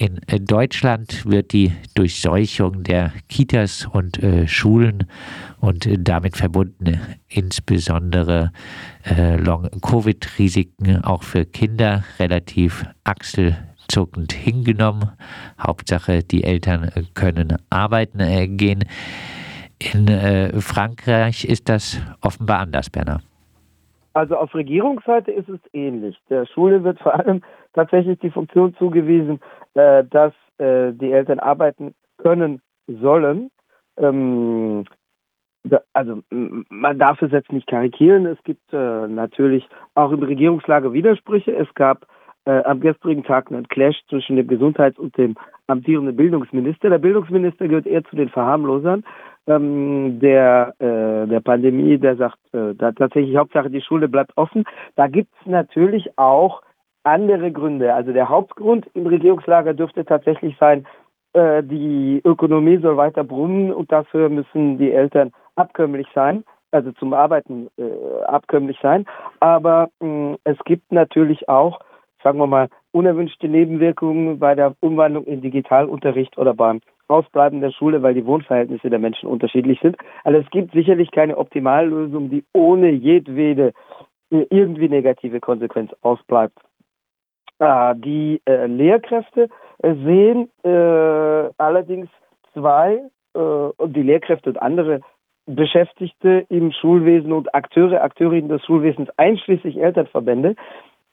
In Deutschland wird die Durchseuchung der Kitas und äh, Schulen und äh, damit verbunden insbesondere äh, Long-Covid-Risiken auch für Kinder relativ achselzuckend hingenommen. Hauptsache, die Eltern können arbeiten äh, gehen. In äh, Frankreich ist das offenbar anders, Bernhard. Also auf Regierungsseite ist es ähnlich. Der Schule wird vor allem tatsächlich die Funktion zugewiesen, äh, dass äh, die Eltern arbeiten können sollen. Ähm, also man darf es jetzt nicht karikieren. Es gibt äh, natürlich auch im Regierungslager Widersprüche. Es gab äh, am gestrigen Tag einen Clash zwischen dem Gesundheits- und dem amtierenden Bildungsminister. Der Bildungsminister gehört eher zu den Verharmlosern ähm, der, äh, der Pandemie, der sagt, äh, da tatsächlich Hauptsache die Schule bleibt offen. Da gibt es natürlich auch andere Gründe. Also der Hauptgrund im Regierungslager dürfte tatsächlich sein, äh, die Ökonomie soll weiter brummen und dafür müssen die Eltern abkömmlich sein, also zum Arbeiten äh, abkömmlich sein. Aber mh, es gibt natürlich auch, sagen wir mal, unerwünschte Nebenwirkungen bei der Umwandlung in Digitalunterricht oder beim Ausbleiben der Schule, weil die Wohnverhältnisse der Menschen unterschiedlich sind. Also es gibt sicherlich keine Optimallösung, die ohne jedwede äh, irgendwie negative Konsequenz ausbleibt. Ah, die äh, Lehrkräfte äh, sehen äh, allerdings zwei, die Lehrkräfte und andere Beschäftigte im Schulwesen und Akteure, Akteurinnen des Schulwesens, einschließlich Elternverbände,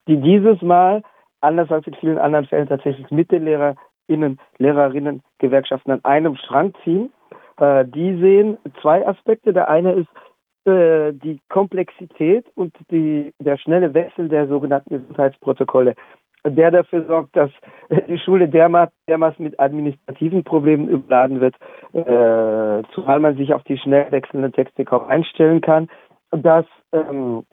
die dieses Mal, anders als in vielen anderen Fällen, tatsächlich mit den LehrerInnen, Lehrerinnen, Gewerkschaften an einem Strang ziehen. Äh, die sehen zwei Aspekte. Der eine ist äh, die Komplexität und die, der schnelle Wechsel der sogenannten Gesundheitsprotokolle der dafür sorgt, dass die Schule dermaßen, mit administrativen Problemen überladen wird, äh, zumal man sich auf die schnell wechselnden Texte kaum einstellen kann, dass ähm,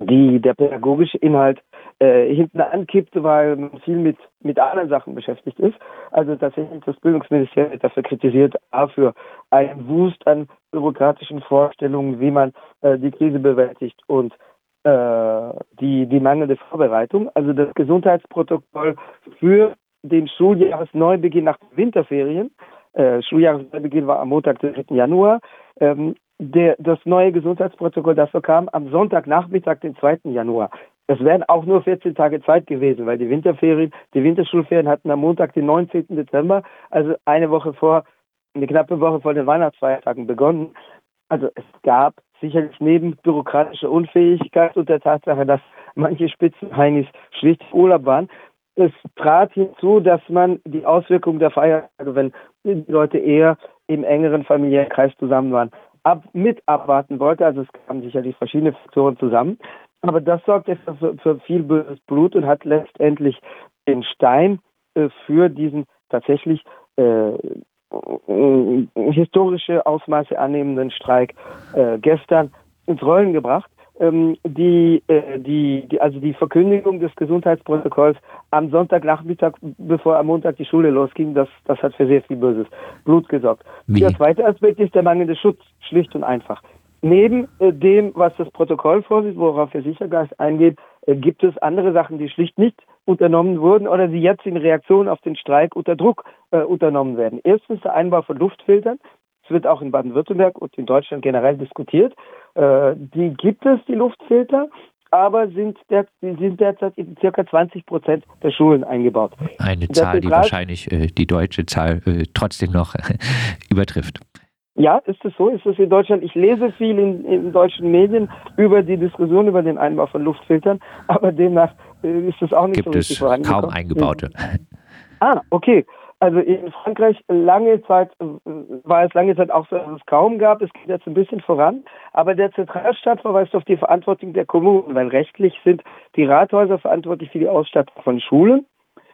die, der pädagogische Inhalt äh, hinten ankippt, weil man viel mit, mit anderen Sachen beschäftigt ist. Also tatsächlich das Bildungsministerium dafür kritisiert, A, für einen Wust an bürokratischen Vorstellungen, wie man äh, die Krise bewältigt und die, die mangelnde Vorbereitung. Also das Gesundheitsprotokoll für den Schuljahresneubeginn nach Winterferien. Äh, Schuljahresneubeginn war am Montag, den 3. Januar. Ähm, der, das neue Gesundheitsprotokoll dafür kam am Sonntagnachmittag, den 2. Januar. Es wären auch nur 14 Tage Zeit gewesen, weil die Winterferien, die Winterschulferien hatten am Montag, den 19. Dezember, also eine Woche vor, eine knappe Woche vor den Weihnachtsfeiertagen begonnen. Also es gab sicherlich neben bürokratischer Unfähigkeit und der Tatsache, dass manche Spitzenheinis schlicht Urlaub waren, es trat hinzu, dass man die Auswirkungen der Feiertage, wenn die Leute eher im engeren familiären Kreis zusammen waren, ab, mit abwarten wollte. Also es kamen sicherlich verschiedene Faktoren zusammen. Aber das sorgte für, für viel böses Blut und hat letztendlich den Stein äh, für diesen tatsächlich äh, historische Ausmaße annehmenden Streik äh, gestern ins Rollen gebracht. Ähm, die, äh, die, die, also die Verkündigung des Gesundheitsprotokolls am Sonntagnachmittag, bevor am Montag die Schule losging, das, das hat für sehr viel böses Blut gesorgt. Wie? Der zweite Aspekt ist der mangelnde Schutz, schlicht und einfach. Neben äh, dem, was das Protokoll vorsieht, worauf der Sichergeist eingeht, äh, gibt es andere Sachen, die schlicht nicht unternommen wurden oder die jetzt in Reaktion auf den Streik unter Druck äh, unternommen werden. Erstens der Einbau von Luftfiltern. Es wird auch in Baden-Württemberg und in Deutschland generell diskutiert. Äh, die gibt es, die Luftfilter, aber sind, der, sind derzeit in circa 20 Prozent der Schulen eingebaut. Eine Zahl, die wahrscheinlich äh, die deutsche Zahl äh, trotzdem noch übertrifft. Ja, ist es so? Ist es in Deutschland? Ich lese viel in, in, deutschen Medien über die Diskussion über den Einbau von Luftfiltern, aber demnach äh, ist es auch nicht Gibt so richtig es kaum eingebaute. Ah, okay. Also in Frankreich lange Zeit äh, war es lange Zeit auch so, dass es kaum gab. Es geht jetzt ein bisschen voran. Aber der Zentralstaat verweist auf die Verantwortung der Kommunen, weil rechtlich sind die Rathäuser verantwortlich für die Ausstattung von Schulen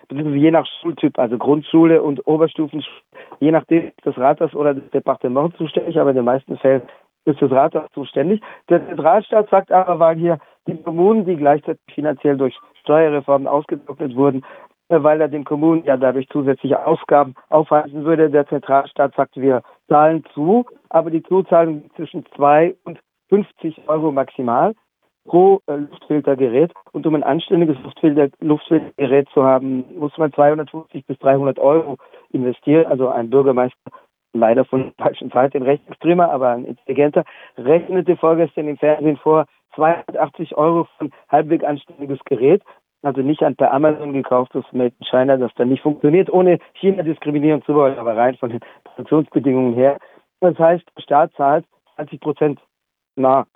beziehungsweise je nach Schultyp, also Grundschule und Oberstufenschule, je nachdem das Rathaus oder das Departement zuständig, aber in den meisten Fällen ist das Rathaus zuständig. Der Zentralstaat sagt aber, weil hier die Kommunen, die gleichzeitig finanziell durch Steuerreformen ausgetrocknet wurden, äh, weil er den Kommunen ja dadurch zusätzliche Aufgaben aufweisen würde. Der Zentralstaat sagt, wir zahlen zu, aber die Zuzahlung zwischen zwei und 50 Euro maximal. Pro äh, Luftfiltergerät. Und um ein anständiges Luftfilter, Luftfiltergerät zu haben, muss man 250 bis 300 Euro investieren. Also ein Bürgermeister leider von der falschen Zeit, ein rechtsextremer, aber ein intelligenter, rechnete vorgestern im Fernsehen vor 280 Euro für ein halbwegs anständiges Gerät. Also nicht ein per Amazon gekauftes Made in China, das dann nicht funktioniert, ohne China diskriminieren zu wollen, aber rein von den Produktionsbedingungen her. Das heißt, der Staat zahlt 20 Prozent na,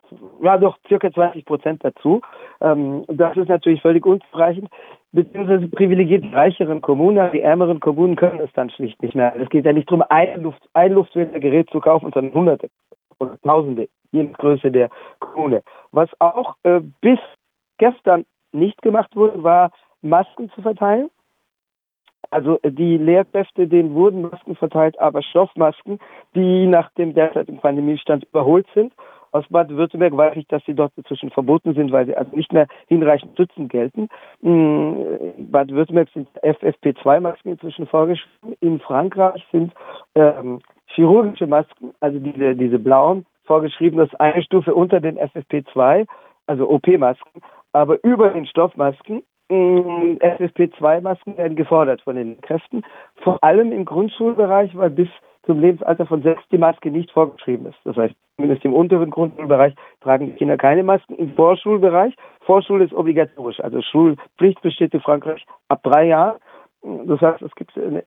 ja doch, circa 20 Prozent dazu. Ähm, das ist natürlich völlig unzureichend, beziehungsweise privilegiert die reicheren Kommunen, die ärmeren Kommunen können es dann schlicht nicht mehr. Es geht ja nicht darum, ein, Luft, ein Luftfiltergerät zu kaufen, sondern Hunderte oder Tausende, je nach Größe der Kommune. Was auch äh, bis gestern nicht gemacht wurde, war Masken zu verteilen. Also äh, die Lehrkräfte, denen wurden Masken verteilt, aber Stoffmasken, die nach dem derzeitigen Pandemiestand überholt sind aus Baden-Württemberg weiß ich, dass sie dort inzwischen verboten sind, weil sie also nicht mehr hinreichend schützend gelten. In mm, Baden-Württemberg sind FFP2-Masken inzwischen vorgeschrieben. In Frankreich sind ähm, chirurgische Masken, also diese, diese blauen, vorgeschrieben. Das ist eine Stufe unter den FFP2, also OP-Masken. Aber über den Stoffmasken mm, FFP2-Masken werden gefordert von den Kräften, vor allem im Grundschulbereich, weil bis zum Lebensalter von sechs die Maske nicht vorgeschrieben ist. Das heißt, zumindest im unteren Grundschulbereich tragen die Kinder keine Masken. Im Vorschulbereich, Vorschule ist obligatorisch, also Schulpflicht besteht in Frankreich ab drei Jahren. Das heißt, es gibt, äh,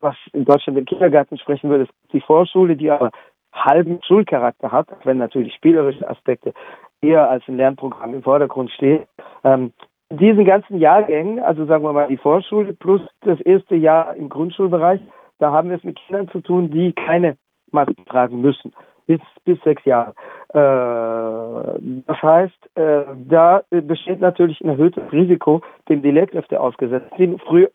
was in Deutschland den Kindergarten sprechen würde, ist die Vorschule, die aber halben Schulcharakter hat, wenn natürlich spielerische Aspekte eher als ein Lernprogramm im Vordergrund stehen. Ähm, diesen ganzen Jahrgängen, also sagen wir mal die Vorschule plus das erste Jahr im Grundschulbereich, da haben wir es mit Kindern zu tun, die keine Maske tragen müssen. Bis, bis sechs Jahre. Äh, das heißt, äh, da besteht natürlich ein erhöhtes Risiko, dem die Lehrkräfte ausgesetzt sind. Früh,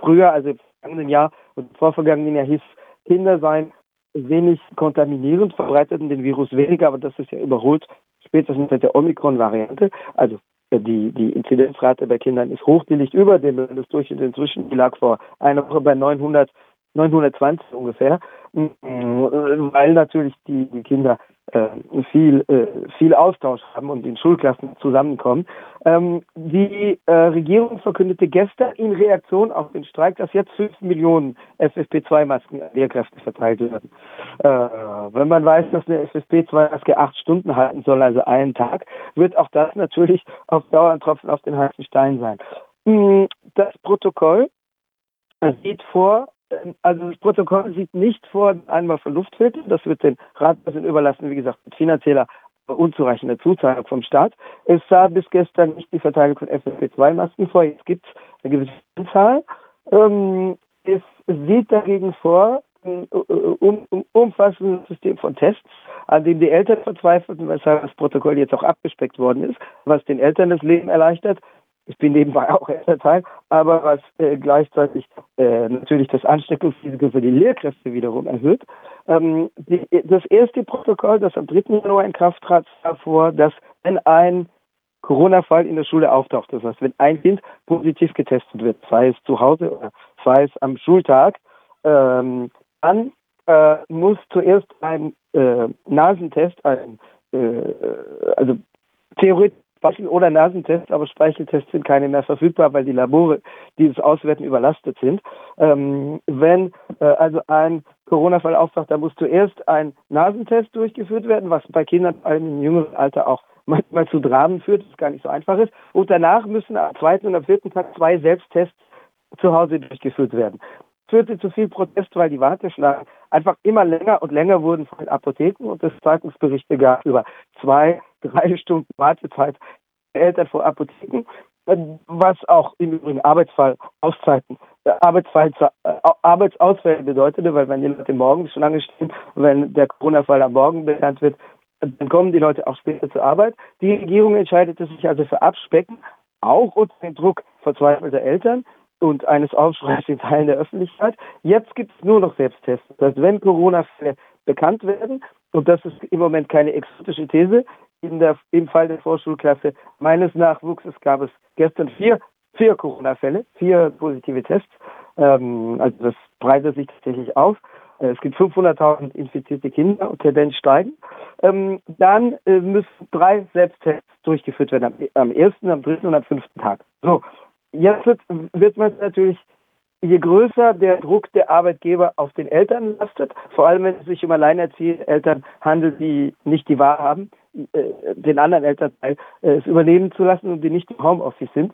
früher, also im vergangenen Jahr und vorvergangenen Jahr hieß Kinder seien wenig kontaminierend, verbreiteten den Virus weniger, aber das ist ja überholt, spätestens mit der Omikron-Variante. Also äh, die, die Inzidenzrate bei Kindern ist hoch, die liegt über dem Landesdurchschnitt inzwischen. Die lag vor einer Woche bei 900 920 ungefähr, mm, weil natürlich die, die Kinder äh, viel, äh, viel Austausch haben und in Schulklassen zusammenkommen. Ähm, die äh, Regierung verkündete gestern in Reaktion auf den Streik, dass jetzt 5 Millionen FFP2-Masken an Lehrkräfte verteilt werden. Wenn man weiß, dass eine FFP2-Maske acht Stunden halten soll, also einen Tag, wird auch das natürlich auf Dauer ein Tropfen auf den heißen Stein sein. Mm, das Protokoll sieht vor, also das Protokoll sieht nicht vor einmal für Luftfilter, das wird den Ratspräsidenten überlassen, wie gesagt, mit finanzieller unzureichender Zuzahlung vom Staat. Es sah bis gestern nicht die Verteilung von FFP2-Masken vor, jetzt gibt es eine gewisse Anzahl. Ähm, es sieht dagegen vor, ein um, um, umfassendes System von Tests, an dem die Eltern verzweifelten, weshalb das Protokoll jetzt auch abgespeckt worden ist, was den Eltern das Leben erleichtert. Ich bin nebenbei auch Elternteil, aber was äh, gleichzeitig äh, natürlich das Ansteckungsrisiko für die Lehrkräfte wiederum erhöht. Ähm, die, das erste Protokoll, das am 3. Januar in Kraft trat, sah vor, dass wenn ein Corona-Fall in der Schule auftaucht, das heißt, wenn ein Kind positiv getestet wird, sei es zu Hause oder sei es am Schultag, ähm, dann äh, muss zuerst ein äh, Nasentest, ein, äh, also theoretisch Speichel- oder Nasentests, aber Speicheltests sind keine mehr verfügbar, weil die Labore, die es auswerten, überlastet sind. Ähm, wenn äh, also ein Corona-Fall auftaucht, dann muss zuerst ein Nasentest durchgeführt werden, was bei Kindern im jüngeren Alter auch manchmal zu Dramen führt, das gar nicht so einfach ist. Und danach müssen am zweiten und am vierten Tag zwei Selbsttests zu Hause durchgeführt werden führte zu viel Protest, weil die Warteschlangen einfach immer länger und länger wurden von den Apotheken und es Zeitungsberichte gab über zwei, drei Stunden Wartezeit der Eltern vor Apotheken, was auch im Übrigen Arbeitsfall Auszeiten, äh, Arbeitsfall, äh, Arbeitsausfälle bedeutete, weil wenn die Leute morgens Schlange stehen, wenn der Corona-Fall am Morgen bekannt wird, dann kommen die Leute auch später zur Arbeit. Die Regierung entscheidete sich also für Abspecken, auch unter dem Druck verzweifelter Eltern und eines Aufschreis in Teilen der Öffentlichkeit. Jetzt gibt es nur noch Selbsttests. Das heißt, wenn Corona-Fälle bekannt werden, und das ist im Moment keine exotische These, in der, im Fall der Vorschulklasse meines Nachwuchses gab es gestern vier, vier Corona-Fälle, vier positive Tests. Ähm, also das breitet sich tatsächlich auf. äh, es gibt 500.000 infizierte Kinder und Tendenz steigen, ähm, dann äh, müssen drei Selbsttests durchgeführt werden, am, am ersten, am dritten und am fünften Tag. So, jetzt wird, wird man natürlich je größer der Druck der Arbeitgeber auf den Eltern lastet, vor allem wenn es sich um alleinerziehende Eltern handelt, die nicht die Wahl haben, äh, den anderen Elternteil äh, es übernehmen zu lassen und die nicht im Homeoffice sind.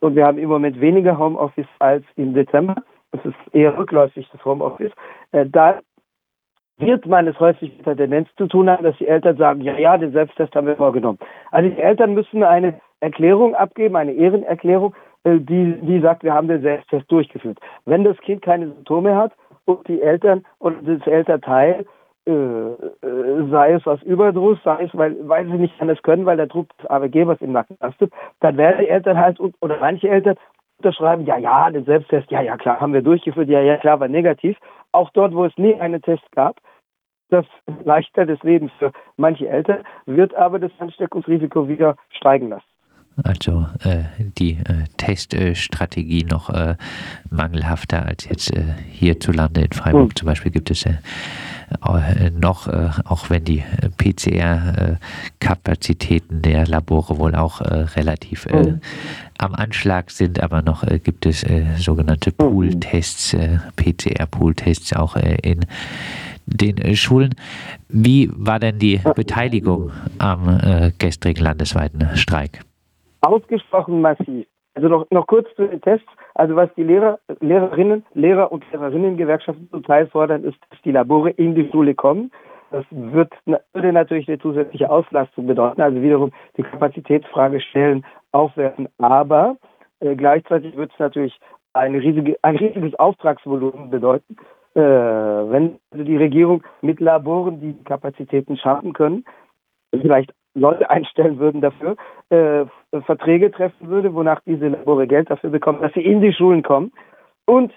Und wir haben im Moment weniger Homeoffice als im Dezember. Es ist eher rückläufig, das Homeoffice. Äh, da wird man es häufig mit der Tendenz zu tun haben, dass die Eltern sagen, ja, ja, den Selbsttest haben wir vorgenommen. Also die Eltern müssen eine Erklärung abgeben, eine Ehrenerklärung, die, die sagt, wir haben den Selbsttest durchgeführt. Wenn das Kind keine Symptome hat und die Eltern und das Elternteil äh, äh, sei es aus Überdruss, sei es, weil, weil sie nicht anders können, weil der Druck des Arbeitgebers im Nacken lastet, dann werden die Eltern halt, oder manche Eltern unterschreiben, ja, ja, den Selbsttest, ja, ja, klar, haben wir durchgeführt, ja, ja, klar, war negativ. Auch dort, wo es nie einen Test gab, das leichter des Lebens für manche Eltern, wird aber das Ansteckungsrisiko wieder steigen lassen. Also äh, die äh, Teststrategie noch äh, mangelhafter als jetzt äh, hierzulande in Freiburg mhm. zum Beispiel gibt es äh, äh, noch, auch wenn die PCR-Kapazitäten der Labore wohl auch relativ mhm. am Anschlag sind, aber noch gibt es sogenannte hm. Pool-Tests, PCR-Pool-Tests auch in den Schulen. Wie war denn die Beteiligung am gestrigen landesweiten Streik? Ausgesprochen massiv. Also noch, noch kurz zu den Tests. Also was die Lehrer, Lehrerinnen, Lehrer und Lehrerinnengewerkschaften zum Teil fordern, ist, dass die Labore in die Schule kommen. Das wird, würde natürlich eine zusätzliche Auslastung bedeuten, also wiederum die Kapazitätsfrage stellen, aufwerfen. Aber äh, gleichzeitig wird es natürlich eine riesige, ein riesiges Auftragsvolumen bedeuten, äh, wenn also die Regierung mit Laboren die Kapazitäten schaffen können, vielleicht Leute einstellen würden dafür, äh, Verträge treffen würde, wonach diese Labore Geld dafür bekommen, dass sie in die Schulen kommen und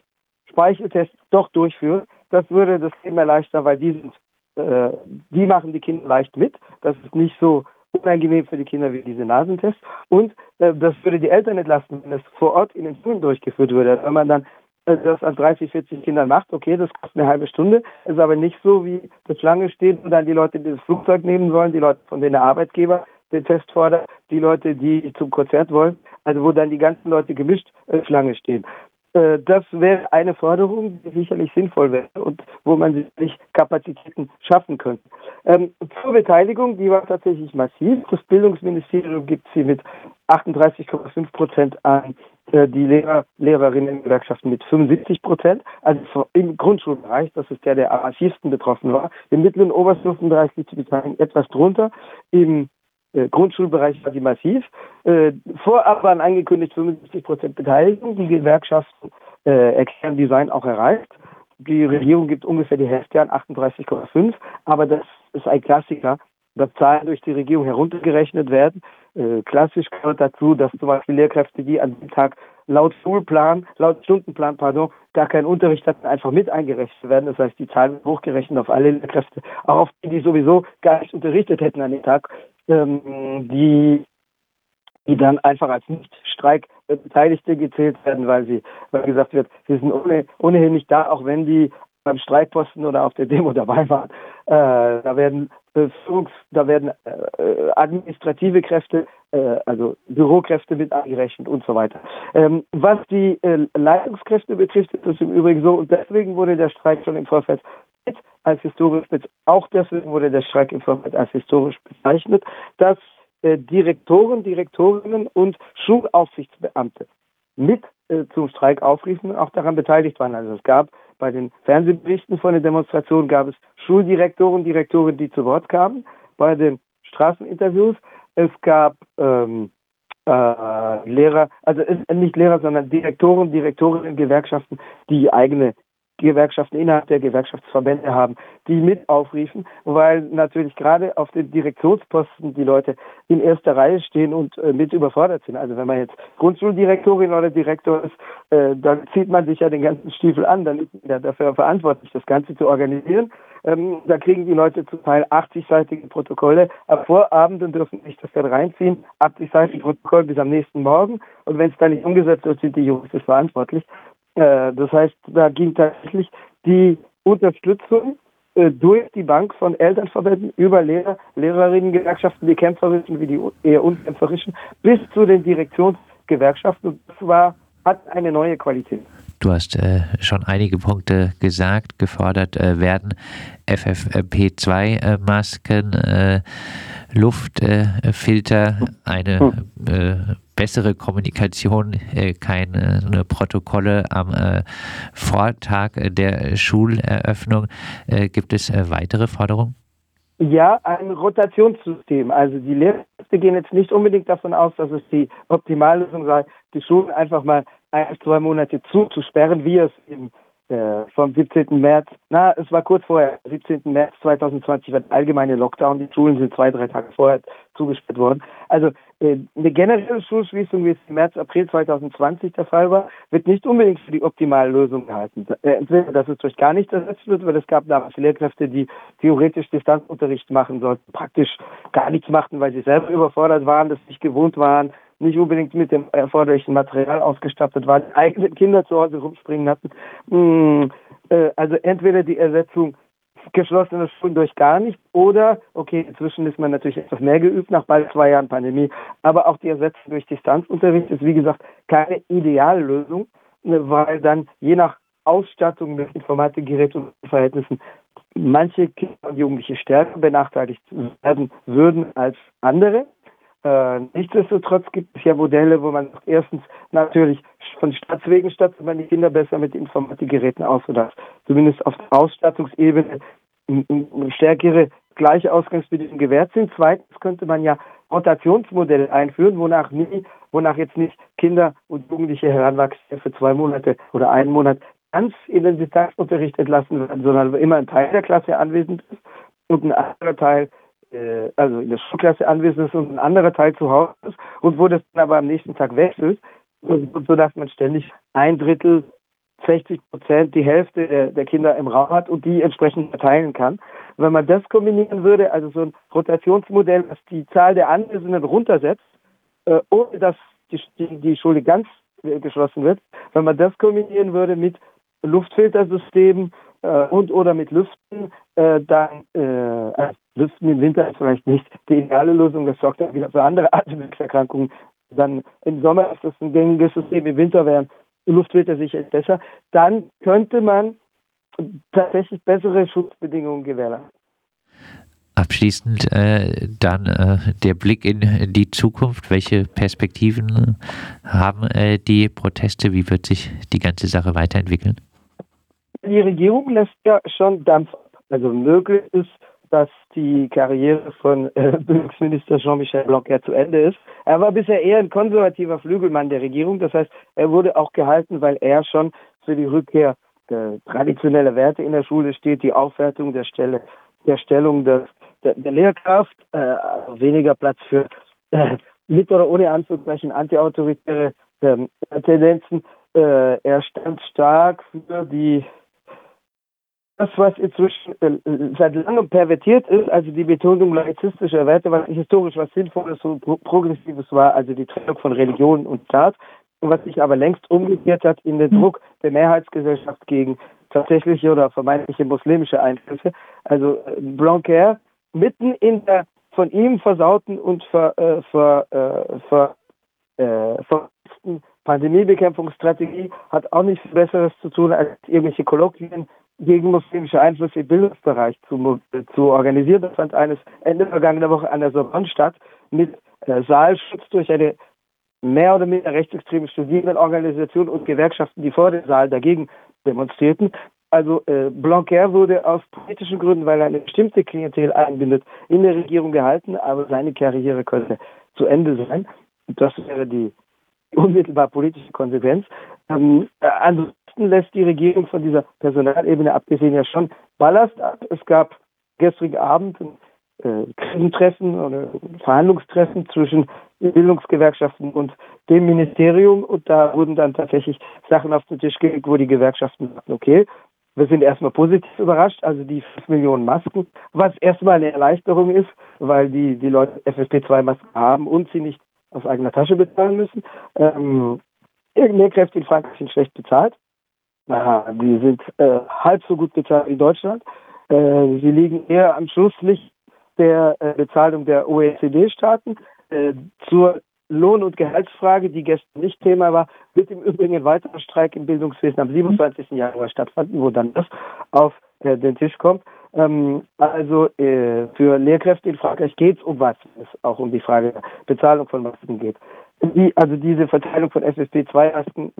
Speicheltests doch durchführen. Das würde das Thema erleichtern, weil die sind, äh, die machen die Kinder leicht mit. Das ist nicht so unangenehm für die Kinder wie diese Nasentests. Und äh, das würde die Eltern entlasten, wenn es vor Ort in den Schulen durchgeführt würde. Wenn man dann das an 30, 40 Kindern macht, okay, das kostet eine halbe Stunde, ist aber nicht so, wie das Schlange steht und dann die Leute, die das Flugzeug nehmen sollen, die Leute, von denen der Arbeitgeber den Test fordert, die Leute, die zum Konzert wollen, also wo dann die ganzen Leute gemischt äh, Schlange stehen. Äh, das wäre eine Forderung, die sicherlich sinnvoll wäre und wo man sich Kapazitäten schaffen könnte. Ähm, zur Beteiligung, die war tatsächlich massiv. Das Bildungsministerium gibt sie mit 38,5 Prozent an die Lehrer, Lehrerinnengewerkschaften mit 75 Prozent, also im Grundschulbereich, das ist der, der am massivsten betroffen war. Im mittleren Oberstufenbereich liegt die Beteiligung etwas drunter. Im äh, Grundschulbereich war die massiv. Äh, vorab waren angekündigt 75 Prozent Beteiligung. Die Gewerkschaften äh, erklären, die seien auch erreicht. Die Regierung gibt ungefähr die Hälfte an, 38,5. Aber das ist ein Klassiker, dass Zahlen durch die Regierung heruntergerechnet werden. Äh, klassisch gehört dazu, dass zum Beispiel Lehrkräfte, die an dem Tag laut Schulplan, laut Stundenplan, pardon, gar keinen Unterricht hatten, einfach mit eingerechnet werden. Das heißt, die Zahlen wird hochgerechnet auf alle Lehrkräfte, auch auf die, die sowieso gar nicht unterrichtet hätten an dem Tag, ähm, die, die dann einfach als Nicht-Streik Beteiligte gezählt werden, weil sie, weil gesagt wird, sie sind ohne, ohnehin nicht da, auch wenn die beim Streikposten oder auf der Demo dabei waren. Äh, da werden Führungs, da werden äh, administrative Kräfte, äh, also Bürokräfte mit angerechnet und so weiter. Ähm, was die äh, Leitungskräfte betrifft, ist es im Übrigen so, und deswegen wurde der Streik schon im Vorfeld als historisch, auch deswegen wurde der Streik im Vorfeld als historisch bezeichnet, dass äh, Direktoren, Direktorinnen und Schulaufsichtsbeamte mit äh, zum Streik aufriefen, auch daran beteiligt waren. Also es gab bei den Fernsehberichten von den Demonstrationen gab es Schuldirektoren, Direktoren, die zu Wort kamen. Bei den Straßeninterviews es gab ähm, äh, Lehrer, also nicht Lehrer, sondern Direktoren, Direktorinnen, Gewerkschaften, die eigene Gewerkschaften innerhalb der Gewerkschaftsverbände haben, die mit aufriefen, weil natürlich gerade auf den Direktionsposten die Leute in erster Reihe stehen und äh, mit überfordert sind. Also wenn man jetzt Grundschuldirektorin oder Direktor ist, äh, dann zieht man sich ja den ganzen Stiefel an, dann ist man ja dafür verantwortlich, das Ganze zu organisieren. Ähm, da kriegen die Leute zum Teil 80-seitige Protokolle ab Vorabend und dürfen sich das dann reinziehen, 80-seitige Protokoll bis am nächsten Morgen. Und wenn es dann nicht umgesetzt wird, sind die Jungs verantwortlich. Äh, das heißt, da ging tatsächlich die Unterstützung äh, durch die Bank von Elternverbänden über Lehrer, Lehrerinnen, Gewerkschaften, die kämpferischen wie die eher unkämpferischen, bis zu den Direktionsgewerkschaften. Und das war, hat eine neue Qualität. Du hast äh, schon einige Punkte gesagt. Gefordert äh, werden FFP2-Masken, äh, Luftfilter, eine hm. äh, bessere Kommunikation, äh, keine Protokolle am äh, Vortag der Schuleröffnung. gibt es weitere Forderungen? Ja, ein Rotationssystem. Also die Lehrkräfte gehen jetzt nicht unbedingt davon aus, dass es die optimale Lösung sei, die Schulen einfach mal ein, zwei Monate zuzusperren, wie es im äh, vom 17. März, na, es war kurz vorher, 17. März 2020 war der allgemeine Lockdown, die Schulen sind zwei, drei Tage vorher zugesperrt worden. Also äh, eine generelle Schulschließung, wie es im März, April 2020 der Fall war, wird nicht unbedingt für die optimale Lösung gehalten. Äh, entweder, dass es durch gar nichts ersetzt wird, weil es gab damals Lehrkräfte, die theoretisch Distanzunterricht machen sollten, praktisch gar nichts machten, weil sie selber überfordert waren, das nicht gewohnt waren, nicht unbedingt mit dem erforderlichen Material ausgestattet waren, eigene Kinder zu Hause rumspringen hatten. Hm, äh, also entweder die Ersetzung geschlossener Schulen durch gar nicht oder, okay, inzwischen ist man natürlich etwas mehr geübt nach bald zwei Jahren Pandemie, aber auch die Ersetzung durch Distanzunterricht ist, wie gesagt, keine ideale Lösung, ne, weil dann je nach Ausstattung mit Informatikgeräten und Verhältnissen manche Kinder und Jugendliche stärker benachteiligt werden würden als andere. Äh, nichtsdestotrotz gibt es ja Modelle, wo man erstens natürlich von Staatswegen stattet man die Kinder besser mit Informatikgeräten aus, sodass zumindest auf der Ausstattungsebene stärkere gleiche Ausgangsbedingungen gewährt sind. Zweitens könnte man ja Rotationsmodelle einführen, wonach nie, wonach jetzt nicht Kinder und Jugendliche heranwachsen für zwei Monate oder einen Monat ganz in den Distanzunterricht entlassen werden, sondern immer ein Teil der Klasse anwesend ist und ein anderer Teil äh, also in der Schulklasse anwesend ist und ein anderer Teil zu Hause ist und wo das dann aber am nächsten Tag wechselt, so dass man ständig ein Drittel, 60 Prozent, die Hälfte der, der Kinder im Raum hat und die entsprechend verteilen kann. Wenn man das kombinieren würde, also so ein Rotationsmodell, das die Zahl der Anwesenden runtersetzt, äh, ohne dass die, die, die Schule ganz geschlossen wird, wenn man das kombinieren würde mit Luftfiltersystemen äh, und oder mit Lüften, äh, dann äh, also Lüften im Winter ist vielleicht nicht die ideale Lösung, das sorgt dann wieder für andere Atemwegserkrankungen. Dann im Sommer ist das ein gängiges System, im Winter wären Luftfilter sicher besser. Dann könnte man tatsächlich bessere Schutzbedingungen gewährleisten. Abschließend äh, dann äh, der Blick in die Zukunft. Welche Perspektiven haben äh, die Proteste? Wie wird sich die ganze Sache weiterentwickeln? Die Regierung lässt ja schon Dampf ab. Also möglich ist, dass die Karriere von äh, Bildungsminister Jean-Michel Blanquer zu Ende ist. Er war bisher eher ein konservativer Flügelmann der Regierung. Das heißt, er wurde auch gehalten, weil er schon für die Rückkehr der traditionelle Werte in der Schule steht, die Aufwertung der Stelle, der Stellung des, der, der Lehrkraft, äh, also weniger Platz für äh, mit oder ohne Anzugzeichen antiautoritäre äh, Tendenzen. Äh, er stand stark für die das, was inzwischen äh, seit langem pervertiert ist, also die Betonung laizistischer Werte, was historisch was Sinnvolles und Progressives war, also die Trennung von Religion und Staat, und was sich aber längst umgekehrt hat in den Druck der Mehrheitsgesellschaft gegen tatsächliche oder vermeintliche muslimische Einflüsse. Also äh, Blanquer mitten in der von ihm versauten und ver, äh, ver, äh, ver, äh, verletzten Pandemiebekämpfungsstrategie hat auch nichts Besseres zu tun, als irgendwelche Kolloquien gegen muslimische Einflüsse im Bildungsbereich zu, zu organisieren. Das fand eines Ende vergangener Woche an der Sorbonne statt mit äh, Saalschutz durch eine mehr oder minder rechtsextreme Studierendenorganisation und Gewerkschaften, die vor dem Saal dagegen demonstrierten. Also äh, Blanquer wurde aus politischen Gründen, weil er eine bestimmte Klientel einbindet, in der Regierung gehalten, aber seine Karriere könnte zu Ende sein. Das wäre die unmittelbar politische Konsequenz. Ähm, äh, ansonsten lässt die Regierung von dieser Personalebene abgesehen ja schon Ballast ab. Es gab gestrigen Abend ein äh, Krisentreffen oder Verhandlungstreffen zwischen Bildungsgewerkschaften und dem Ministerium und da wurden dann tatsächlich Sachen auf den Tisch gelegt, wo die Gewerkschaften sagten, okay, wir sind erstmal positiv überrascht, also die 5 Millionen Masken, was erstmal eine Erleichterung ist, weil die, die Leute FFP2-Masken haben und sie nicht aus eigener Tasche bezahlen müssen. Ähm, Lehrkräfte in Frankreich sind schlecht bezahlt. Aha, die sind äh, halb so gut bezahlt wie Deutschland. Äh, sie liegen eher am Schlusslicht der äh, Bezahlung der OECD-Staaten. Äh, zur Lohn- und Gehaltsfrage, die gestern nicht Thema war, wird im Übrigen weiterer Streik im Bildungswesen am 27. Januar stattfinden, wo dann das auf äh, den Tisch kommt. Ähm, also äh, für Lehrkräfte in Frankreich geht es um was, es auch um die Frage der Bezahlung von Masken geht. Die, also diese Verteilung von FFP2-Masken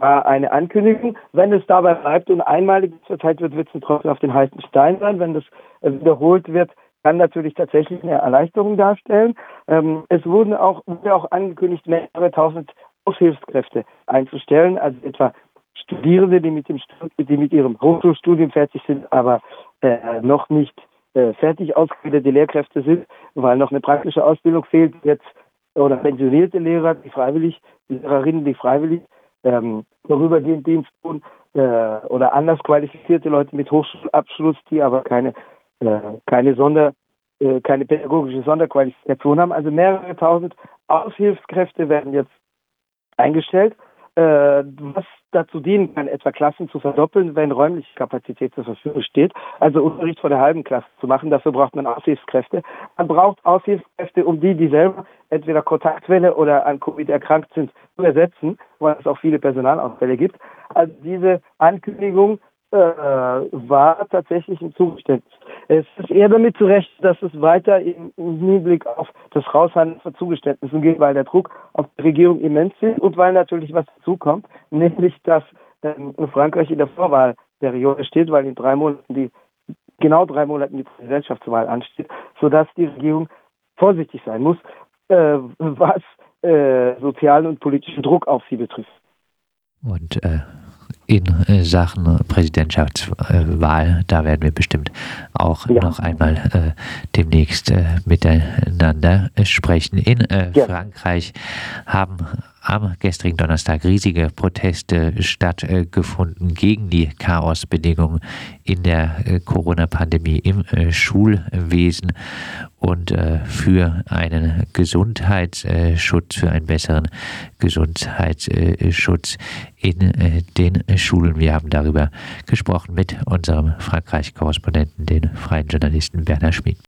war eine Ankündigung. Wenn es dabei bleibt und einmalig verteilt wird, wird es ein Tropfen auf den heißen Stein sein. Wenn das äh, wiederholt wird, kann natürlich tatsächlich eine Erleichterung darstellen. Ähm, es wurden auch, wurde auch angekündigt, mehrere tausend Aushilfskräfte einzustellen, also etwa Studierende, die mit, dem, die mit ihrem Hochschulstudium fertig sind, aber äh, noch nicht äh, fertig ausgebildete Lehrkräfte sind, weil noch eine praktische Ausbildung fehlt, jetzt oder pensionierte Lehrer, die freiwillig, Lehrerinnen, die freiwillig ähm, vorübergehend Dienst tun, äh, oder anders qualifizierte Leute mit Hochschulabschluss, die aber keine äh, keine Sonder, äh, keine pädagogische Sonderqualifikation haben. Also mehrere tausend Aushilfskräfte werden jetzt eingestellt, was dazu dienen kann, etwa Klassen zu verdoppeln, wenn räumliche Kapazität zur Verfügung steht. Also Unterricht vor der halben Klasse zu machen, dafür braucht man Aushilfskräfte. Man braucht Aushilfskräfte, um die, die selber entweder Kontaktwelle oder an Covid erkrankt sind, zu ersetzen, weil es auch viele Personalausfälle gibt. Also diese Ankündigung äh, war tatsächlich ein Zugeständnis. Es ist eher damit zu rechnen, dass es weiter im, Hinblick auf das Raushandeln von Zugeständnissen geht, weil der Druck auf die Regierung immens ist und weil natürlich was dazukommt, nämlich dass ähm, Frankreich in der Vorwahlperiode steht, weil in drei Monaten die genau drei Monaten die Präsidentschaftswahl ansteht, sodass die Regierung vorsichtig sein muss, äh, was äh, sozialen und politischen Druck auf sie betrifft. Und äh, in äh, Sachen Präsidentschaftswahl. Da werden wir bestimmt auch ja. noch einmal äh, demnächst äh, miteinander sprechen. In äh, ja. Frankreich haben am gestrigen Donnerstag riesige Proteste stattgefunden gegen die Chaosbedingungen in der äh, Corona-Pandemie im äh, Schulwesen und äh, für einen Gesundheitsschutz, für einen besseren Gesundheitsschutz in den Schulen. Wir haben darüber gesprochen mit unserem Frankreich-Korrespondenten, den freien Journalisten Werner Schmid.